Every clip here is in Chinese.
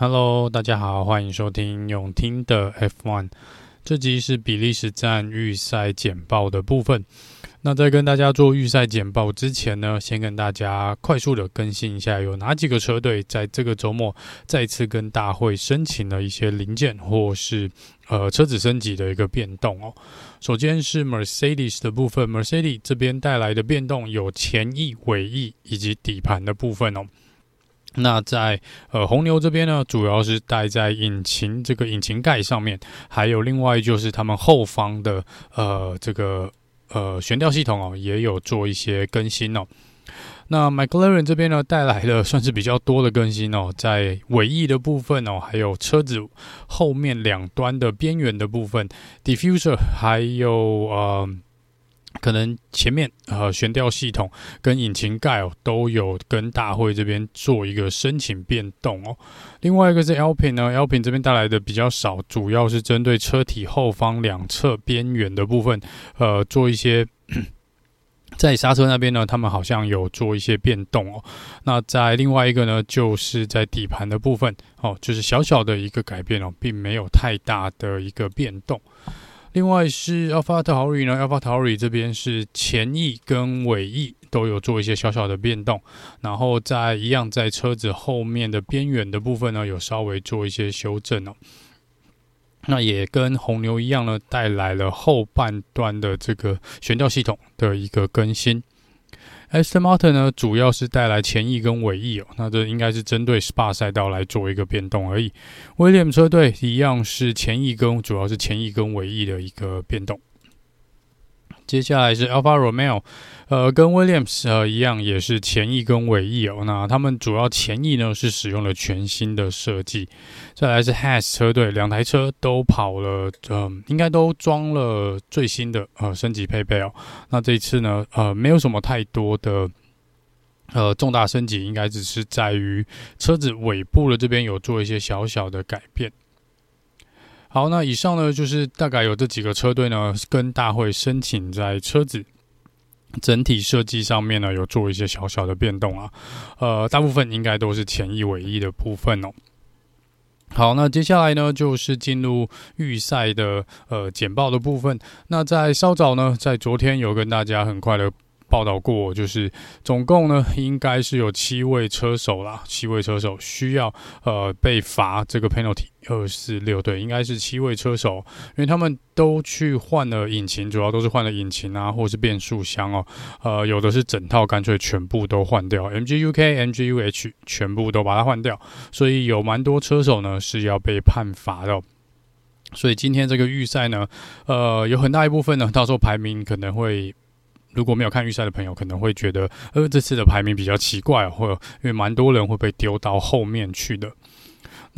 Hello，大家好，欢迎收听永听的 F1。这集是比利时站预赛简报的部分。那在跟大家做预赛简报之前呢，先跟大家快速的更新一下，有哪几个车队在这个周末再次跟大会申请了一些零件或是呃车子升级的一个变动哦。首先是 Mercedes 的部分，Mercedes 这边带来的变动有前翼、尾翼以及底盘的部分哦。那在呃红牛这边呢，主要是带在引擎这个引擎盖上面，还有另外就是他们后方的呃这个呃悬吊系统哦，也有做一些更新哦。那 McLaren 这边呢，带来了算是比较多的更新哦，在尾翼的部分哦，还有车子后面两端的边缘的部分，diffuser 还有呃。可能前面呃悬吊系统跟引擎盖哦都有跟大会这边做一个申请变动哦。另外一个是 Alpine 呢 lp 这边带来的比较少，主要是针对车体后方两侧边缘的部分，呃做一些 在刹车那边呢，他们好像有做一些变动哦。那在另外一个呢，就是在底盘的部分哦，就是小小的一个改变哦，并没有太大的一个变动。另外是 AlphaTauri 呢，AlphaTauri 这边是前翼跟尾翼都有做一些小小的变动，然后在一样在车子后面的边缘的部分呢，有稍微做一些修正哦。那也跟红牛一样呢，带来了后半段的这个悬吊系统的一个更新。Aston Martin 呢，主要是带来前翼跟尾翼哦，那这应该是针对 Spa 赛道来做一个变动而已。威廉车队一样是前翼跟，主要是前翼跟尾翼的一个变动。接下来是 Alfa Romeo，呃，跟 Williams 呃一样，也是前翼跟尾翼哦。那他们主要前翼呢是使用了全新的设计。再来是 Has 车队，两台车都跑了，嗯、应该都装了最新的呃升级配备哦。那这一次呢，呃，没有什么太多的呃重大升级，应该只是在于车子尾部的这边有做一些小小的改变。好，那以上呢就是大概有这几个车队呢，跟大会申请在车子整体设计上面呢有做一些小小的变动啊，呃，大部分应该都是前翼尾翼的部分哦。好，那接下来呢就是进入预赛的呃简报的部分。那在稍早呢，在昨天有跟大家很快的。报道过，就是总共呢，应该是有七位车手啦，七位车手需要呃被罚这个 penalty 二四六，对，应该是七位车手，因为他们都去换了引擎，主要都是换了引擎啊，或是变速箱哦，呃，有的是整套干脆全部都换掉，MGU-K、MGU-H 全部都把它换掉，所以有蛮多车手呢是要被判罚的，所以今天这个预赛呢，呃，有很大一部分呢，到时候排名可能会。如果没有看预赛的朋友，可能会觉得，呃，这次的排名比较奇怪，或因为蛮多人会被丢到后面去的。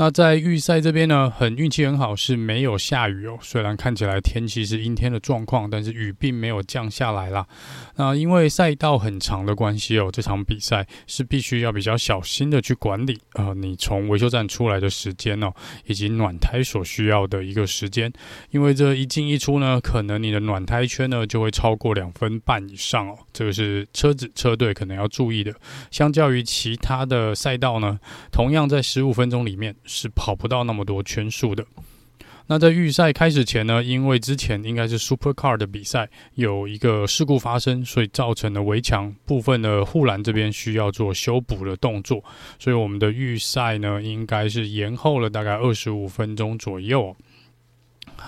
那在预赛这边呢，很运气很好，是没有下雨哦。虽然看起来天气是阴天的状况，但是雨并没有降下来啦。那因为赛道很长的关系哦，这场比赛是必须要比较小心的去管理呃，你从维修站出来的时间哦，以及暖胎所需要的一个时间。因为这一进一出呢，可能你的暖胎圈呢就会超过两分半以上哦。这个是车子车队可能要注意的。相较于其他的赛道呢，同样在十五分钟里面。是跑不到那么多圈数的。那在预赛开始前呢，因为之前应该是 Supercar 的比赛有一个事故发生，所以造成了围墙部分的护栏这边需要做修补的动作，所以我们的预赛呢应该是延后了大概二十五分钟左右。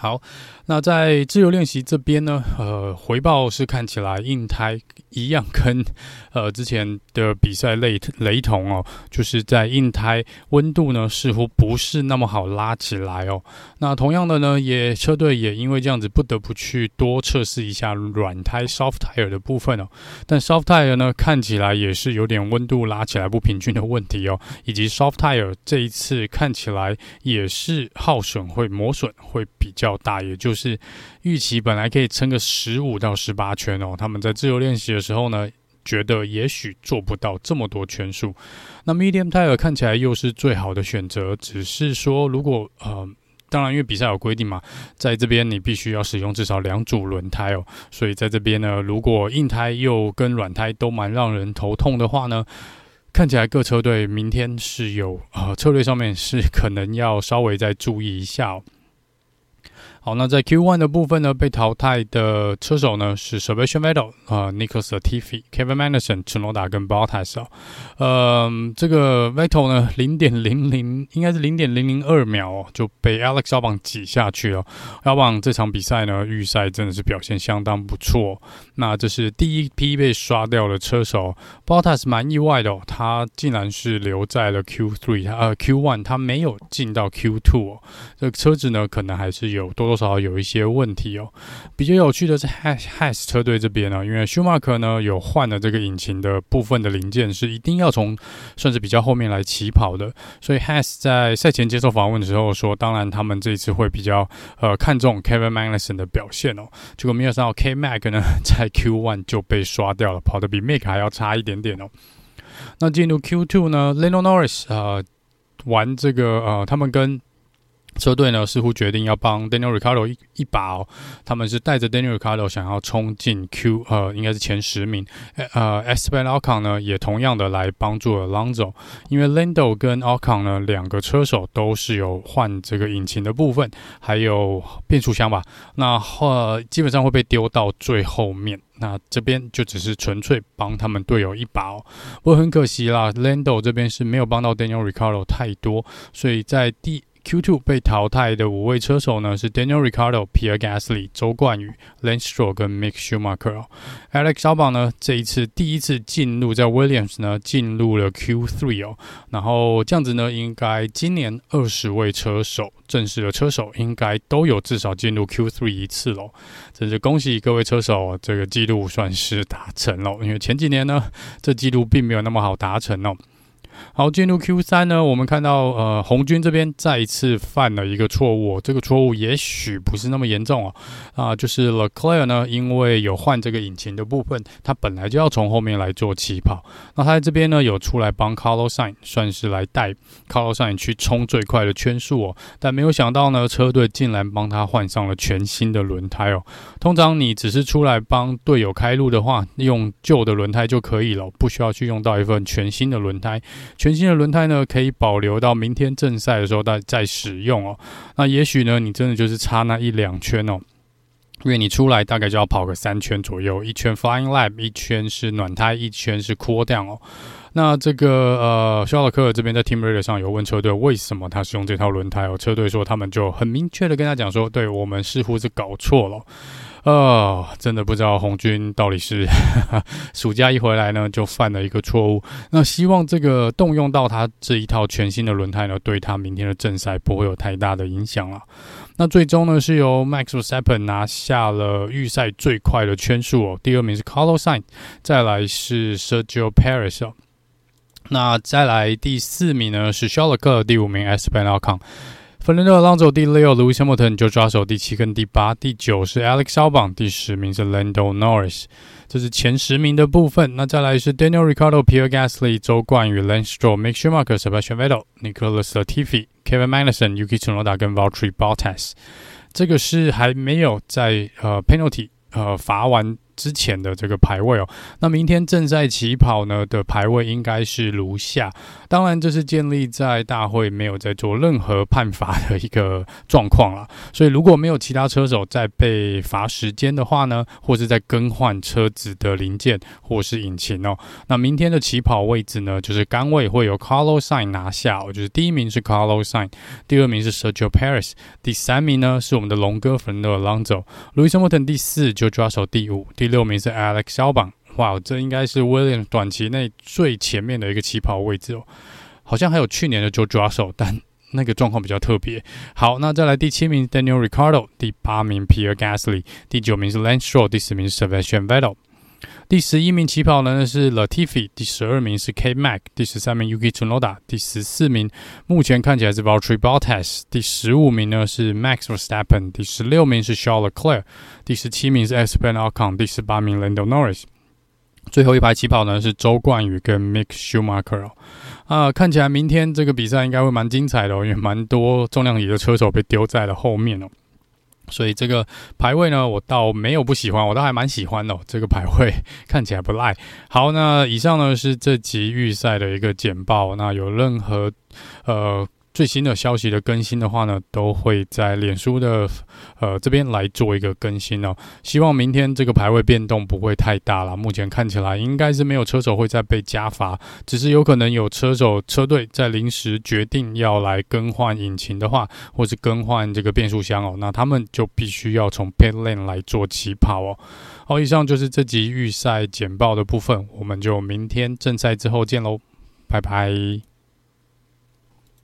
好，那在自由练习这边呢，呃，回报是看起来硬胎一样跟呃之前的比赛类雷同哦，就是在硬胎温度呢似乎不是那么好拉起来哦。那同样的呢，也车队也因为这样子不得不去多测试一下软胎 soft tire 的部分哦。但 soft tire 呢看起来也是有点温度拉起来不平均的问题哦，以及 soft tire 这一次看起来也是耗损会磨损会比较较。大，也就是预期本来可以撑个十五到十八圈哦，他们在自由练习的时候呢，觉得也许做不到这么多圈数。那 medium tire 看起来又是最好的选择，只是说如果呃，当然因为比赛有规定嘛，在这边你必须要使用至少两组轮胎哦，所以在这边呢，如果硬胎又跟软胎都蛮让人头痛的话呢。看起来各车队明天是有呃策略上面是可能要稍微再注意一下。好，那在 Q1 的部分呢，被淘汰的车手呢是 Sebastian Vettel 啊、呃、Nicholas Latifi、Kevin Magnussen、Tsunoda 跟 Bottas 哦。呃，这个 Vettel 呢，零点零零应该是零点零零二秒哦，就被 Alex Albon 挤下去了。Albon 这场比赛呢，预赛真的是表现相当不错。那这是第一批被刷掉的车手，Bottas 蛮意外的哦，他竟然是留在了 Q3，他呃 Q1 他没有进到 Q2 哦。这个车子呢，可能还是有多多。多少有一些问题哦。比较有趣的是，Has 车队这边呢，因为 Schumacher 呢有换了这个引擎的部分的零件，是一定要从算是比较后面来起跑的。所以 Has 在赛前接受访问的时候说，当然他们这一次会比较呃看重 Kevin Magnussen 的表现哦。结果没有想到 K Mag 呢 在 Q One 就被刷掉了，跑得比 Mick 还要差一点点哦。那进入 Q Two 呢，Lando Norris 呃玩这个呃他们跟车队呢似乎决定要帮 Daniel r i c a r d o 一一把哦，他们是带着 Daniel r i c a r d o 想要冲进 Q 呃应该是前十名，呃 Esteban Ocon 呢也同样的来帮助了 Alonso，因为 Lando 跟 Ocon 呢两个车手都是有换这个引擎的部分，还有变速箱吧，那呃基本上会被丢到最后面，那这边就只是纯粹帮他们队友一把哦，不过很可惜啦，Lando 这边是没有帮到 Daniel r i c a r d o 太多，所以在第 Q2 被淘汰的五位车手呢，是 Daniel r i c a r d o、Pierre Gasly、周冠宇、Lance Stroll 跟 Mick Schumacher。Alex Albon 呢，这一次第一次进入在 Williams 呢进入了 Q3 哦，然后这样子呢，应该今年二十位车手正式的车手应该都有至少进入 Q3 一次喽。真是恭喜各位车手，这个记录算是达成了，因为前几年呢，这记录并没有那么好达成哦。好，进入 Q 三呢，我们看到呃红军这边再一次犯了一个错误，这个错误也许不是那么严重哦，啊、就是 Leclerc 呢，因为有换这个引擎的部分，他本来就要从后面来做起跑，那他在这边呢有出来帮 Carlos Sain，算是来带 Carlos Sain 去冲最快的圈数哦，但没有想到呢，车队竟然帮他换上了全新的轮胎哦。通常你只是出来帮队友开路的话，用旧的轮胎就可以了，不需要去用到一份全新的轮胎。全新的轮胎呢，可以保留到明天正赛的时候再再使用哦。那也许呢，你真的就是差那一两圈哦，因为你出来大概就要跑个三圈左右，一圈 Flying Lap，一圈是暖胎，一圈是 Cool Down 哦。那这个呃，肖尔克这边在 Team Radio 上有问车队为什么他是用这套轮胎哦，车队说他们就很明确的跟他讲说，对，我们似乎是搞错了。真的不知道红军到底是呵 呵暑假一回来呢，就犯了一个错误。那希望这个动用到他这一套全新的轮胎呢，对他明天的正赛不会有太大的影响了。那最终呢，是由 Max Verstappen 拿下了预赛最快的圈数哦，第二名是 Carlos Sainz，再来是 Sergio Perez 哦，那再来第四名呢是 Charles，第五名 Esteban Ocon。芬兰特·朗佐第六，Lewis Hamilton 就抓手第七跟第八，第九是 Alex Albon，第十名是 Lando Norris，这是前十名的部分。那再来是 Daniel r i c a r d o Pierre Gasly、周冠宇、Lance Stroll、Mick Schumacher、Sebastian Vettel、Nicholas Latifi、Kevin Magnussen、Yuki Tsunoda 跟 Valtteri Bottas。这个是还没有在呃 penalty 呃罚完。之前的这个排位哦，那明天正赛起跑呢的排位应该是如下。当然，这是建立在大会没有在做任何判罚的一个状况啦。所以，如果没有其他车手在被罚时间的话呢，或是在更换车子的零件或是引擎哦，那明天的起跑位置呢，就是杆位会由 Carlos Sain 拿下哦，就是第一名是 Carlos Sain，第二名是 Sergio Perez，第三名呢是我们的龙哥 Fernando Alonso，Lewis Hamilton 第四就抓手第五。第六名是 Alex Albon，哇，这应该是 William 短期内最前面的一个起跑位置哦。好像还有去年的 George Russell，但那个状况比较特别。好，那再来第七名 Daniel Ricciardo，第八名 Pierre Gasly，第九名是 Lance Shaw，第十名是 Sebastian Vettel。第十一名起跑呢是 Latifi，第十二名是 K Mac，第十三名 Yuki Tsunoda，第十四名目前看起来是 Valtteri Bottas，第十五名呢是 Max Verstappen，第十六名是 Charles Leclerc，第十七名是 Esteban Ocon，第十八名 Lando Norris，最后一排起跑呢是周冠宇跟 Mick Schumacher。啊，看起来明天这个比赛应该会蛮精彩的哦，因为蛮多重量级的车手被丢在了后面哦。所以这个排位呢，我倒没有不喜欢，我倒还蛮喜欢的。这个排位 看起来不赖。好，那以上呢是这集预赛的一个简报。那有任何呃。最新的消息的更新的话呢，都会在脸书的呃这边来做一个更新哦。希望明天这个排位变动不会太大了。目前看起来应该是没有车手会再被加罚，只是有可能有车手车队在临时决定要来更换引擎的话，或是更换这个变速箱哦，那他们就必须要从 pit lane 来做起跑哦。好，以上就是这集预赛简报的部分，我们就明天正赛之后见喽，拜拜。